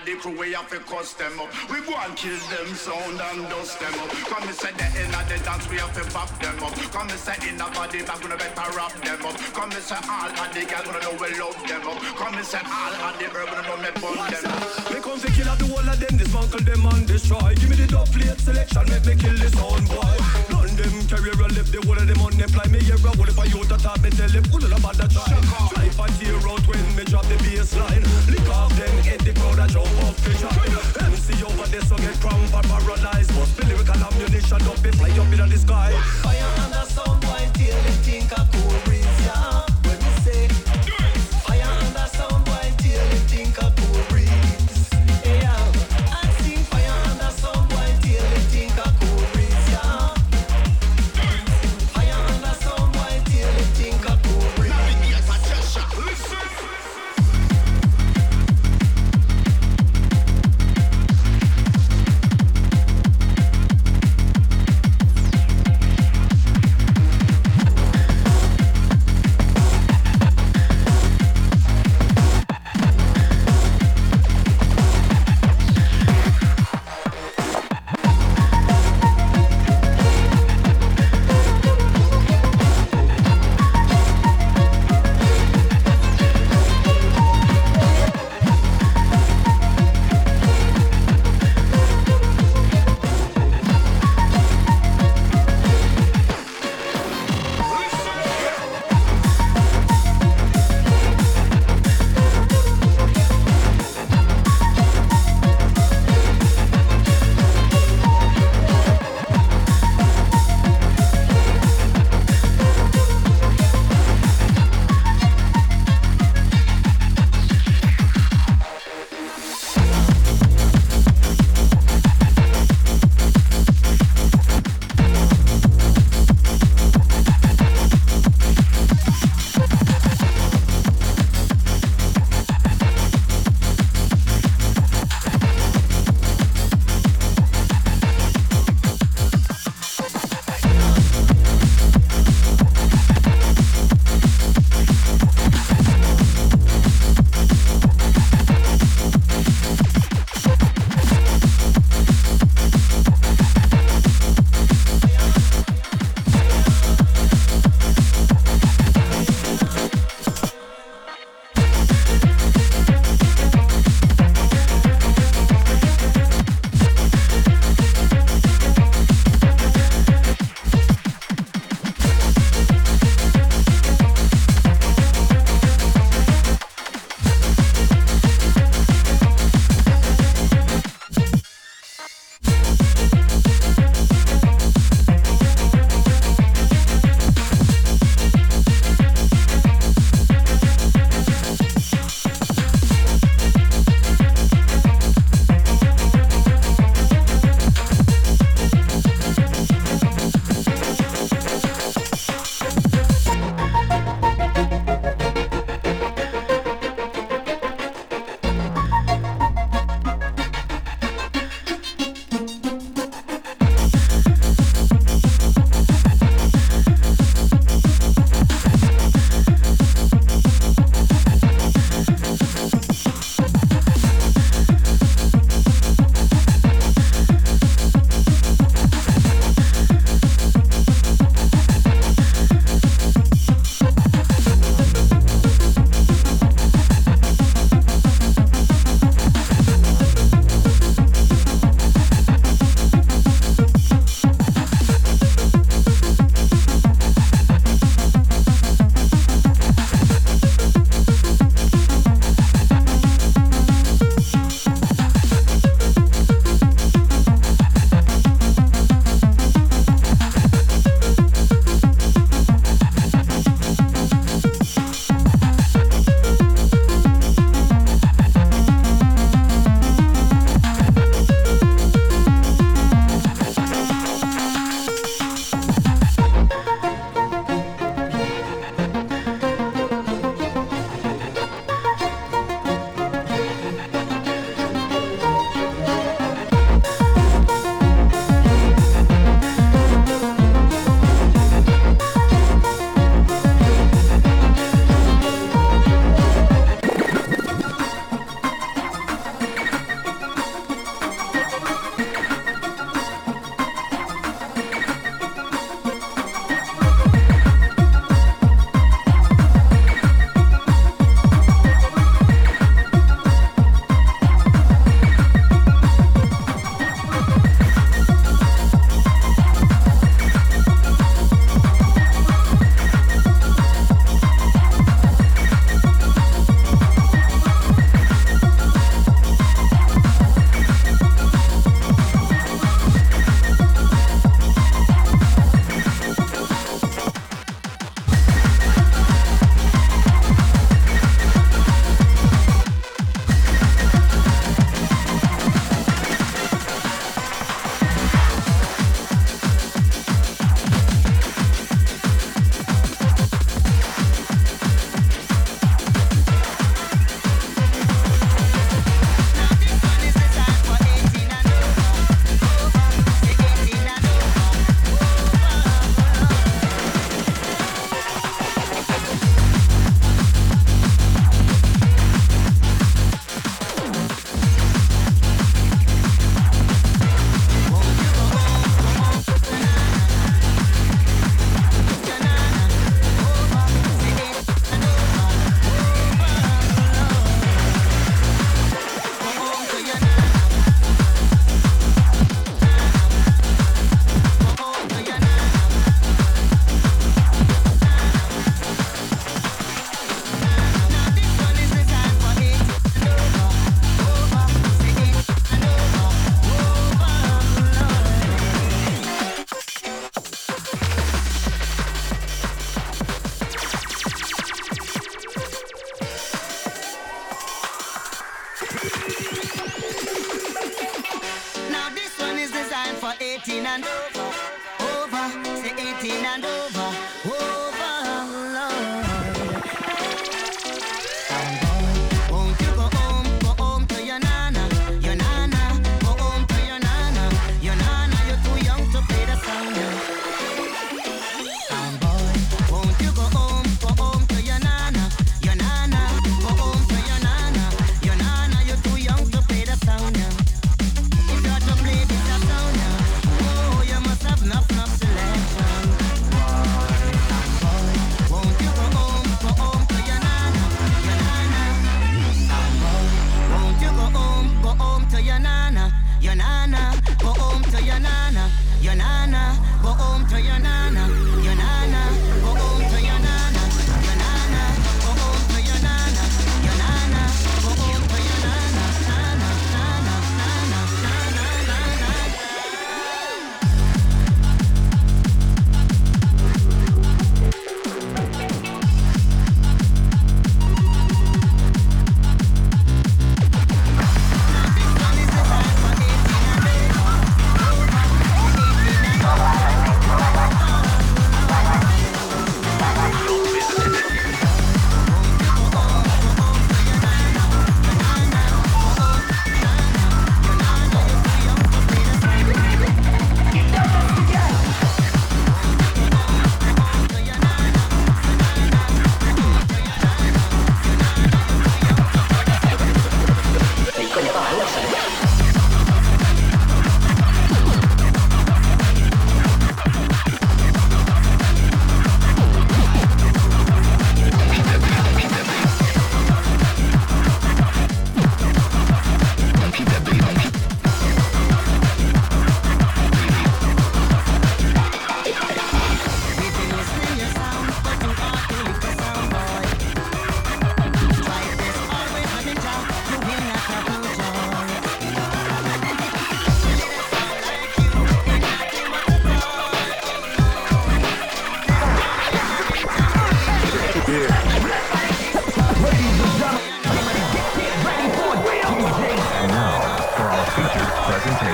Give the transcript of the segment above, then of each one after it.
of the crew, we have to cuss them up. We go and kill them sound and dust them up. Come and say the end of the dance, we have to back them up. Come and say in the body back, we better wrap them up. Come and say all of the girls, we know we love them up. Come and say all of the urban, we know me burn them up. Me come to kill the whole of them, dismantle them and destroy. Give me the dub plate selection, make me kill this sound boy. Them carry a left, the whole of them unemployed. Me hear a whole if I use the top, me tell them, who the bad that try life a tear out when me drop the baseline. Lick off them, hit the crowd and jump up the shot. MC over there so get crown for paralyzed. Must be lyrical ammunition up, be fly up in the sky. Fire under sound, boy, till they think I cool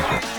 Bye.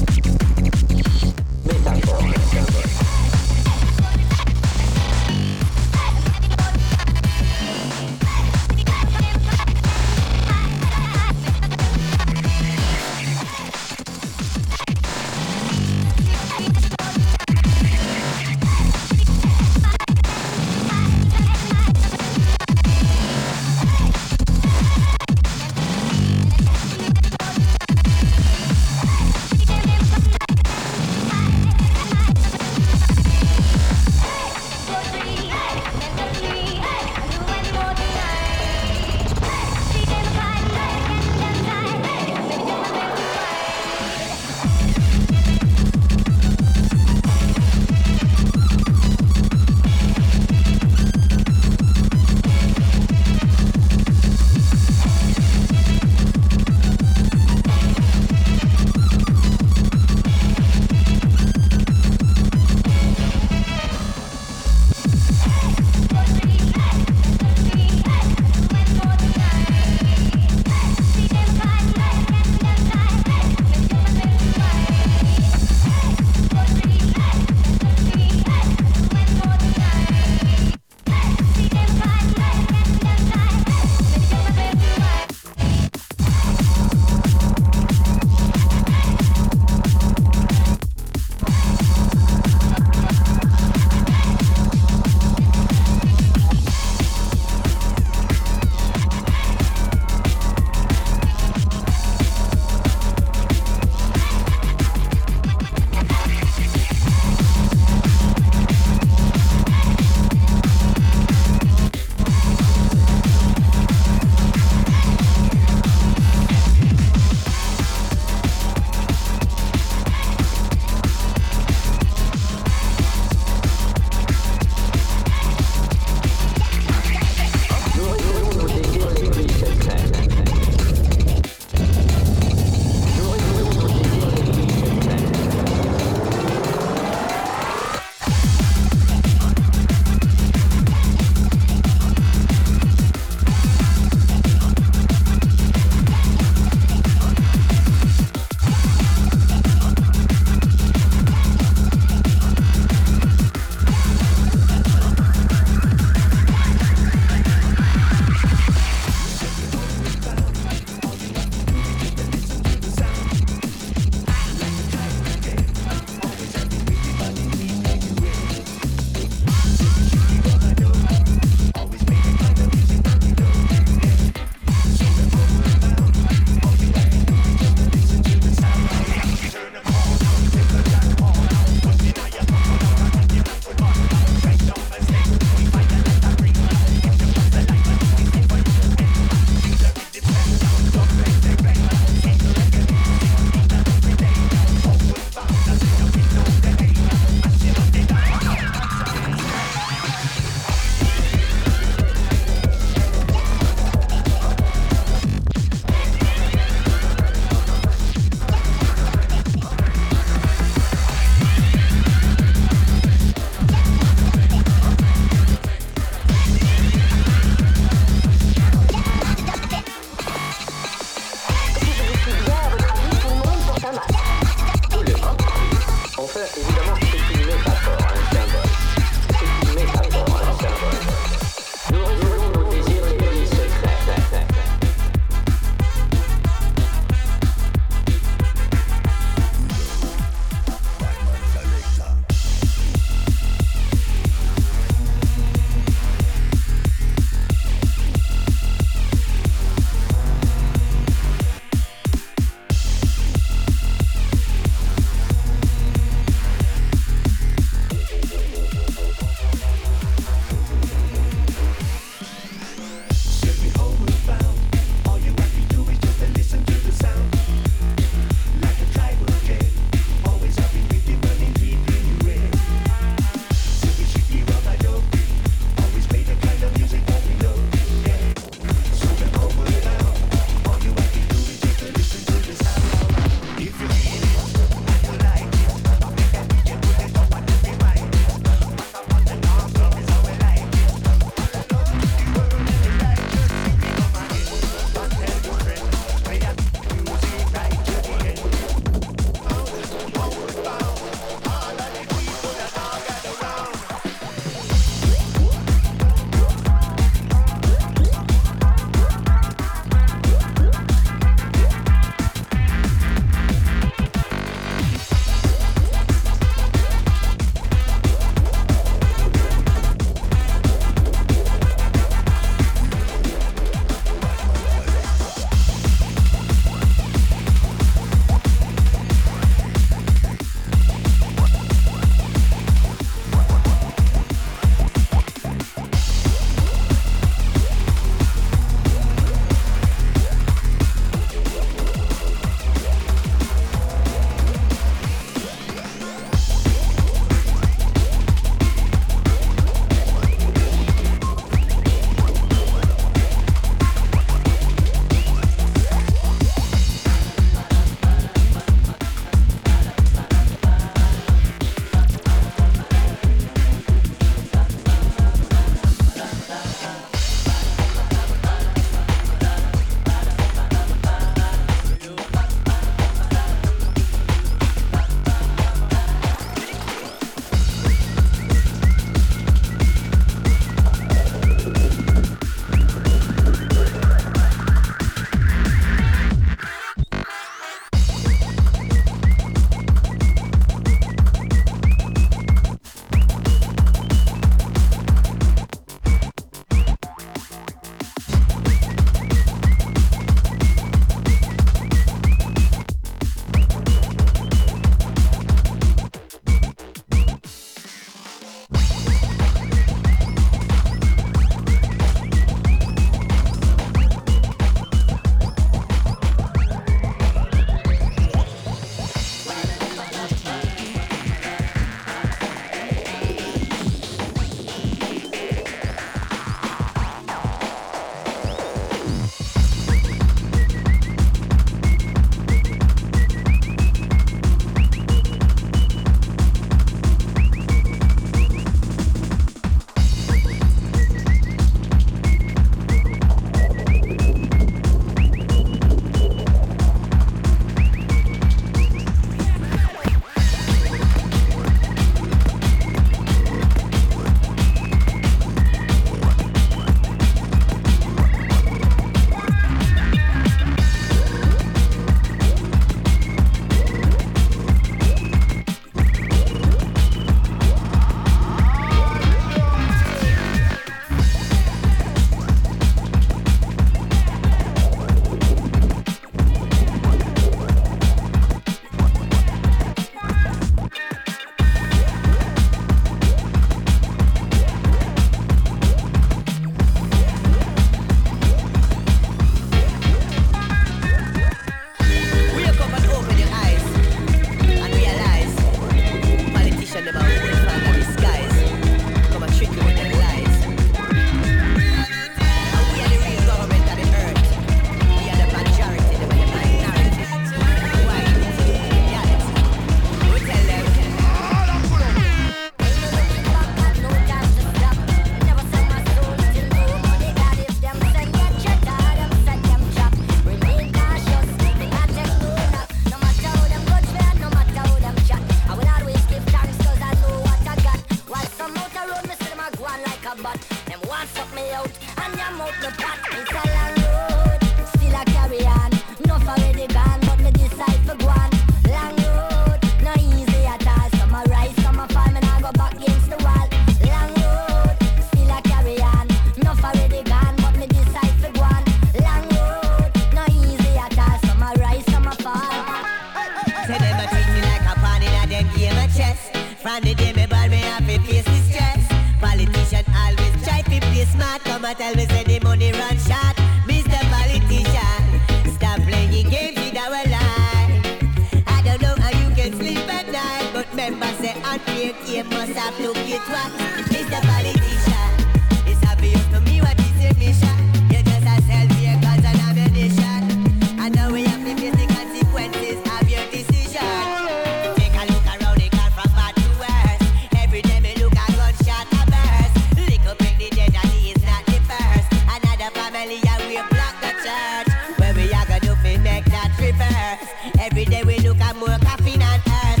Every day we look at more coffin and us.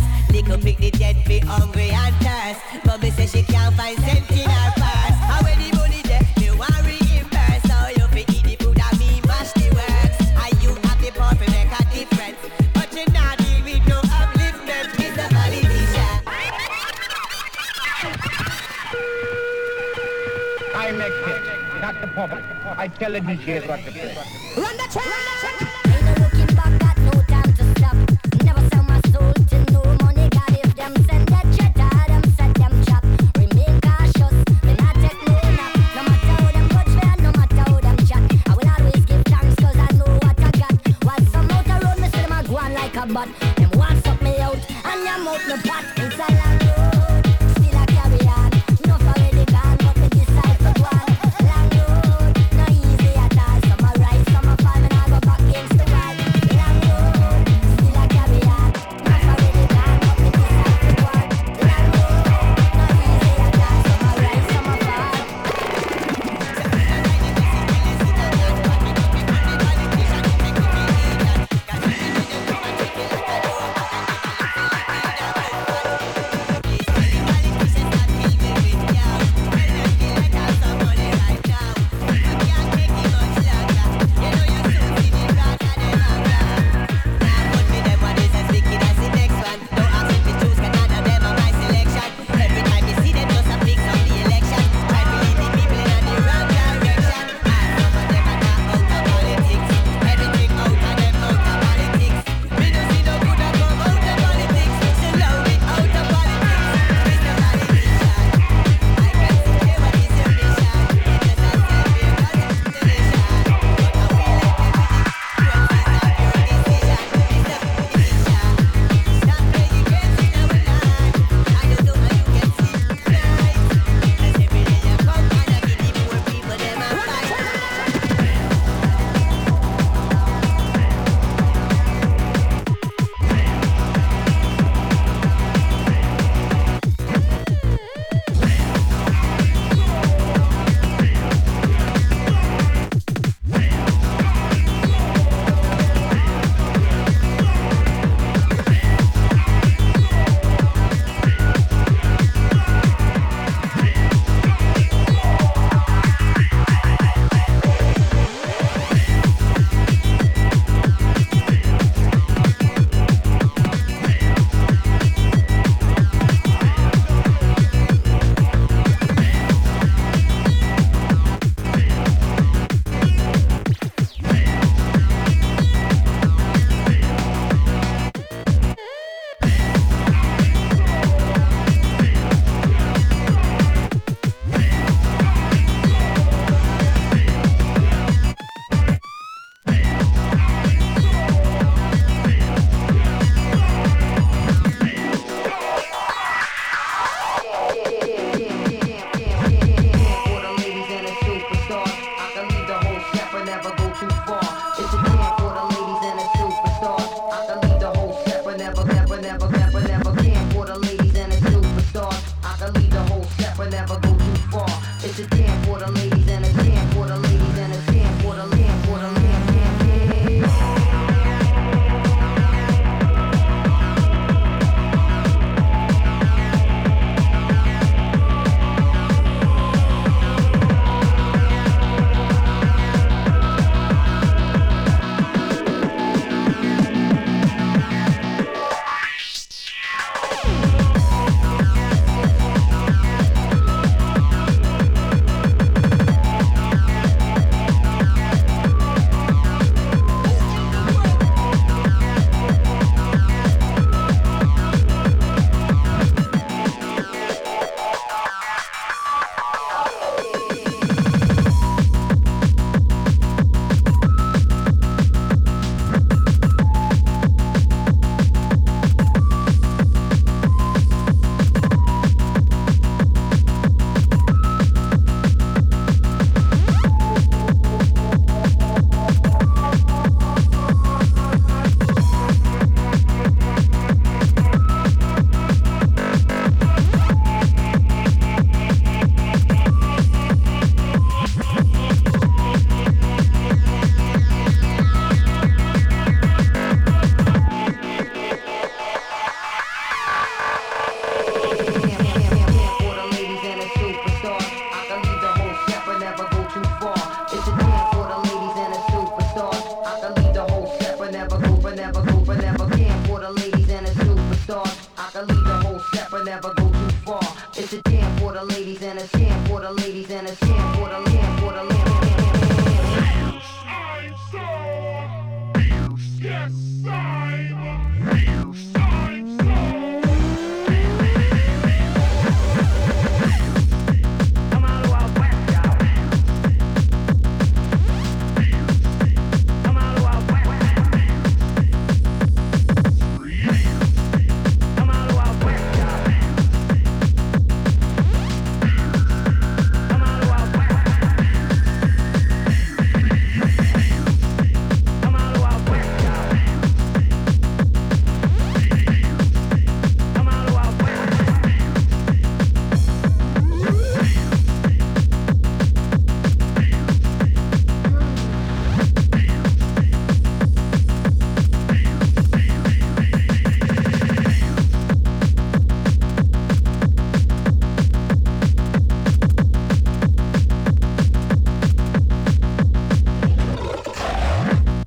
Up pick the dead fi hungry and thirst. But says she can't find cent in her purse. How the money there, me want reimburse. So you fi eat the food and me mash the works. And you have the power fi make a difference. But you not deal with no upliftment, Mr. Politician. I make it, not the public. I tell the DJs what to!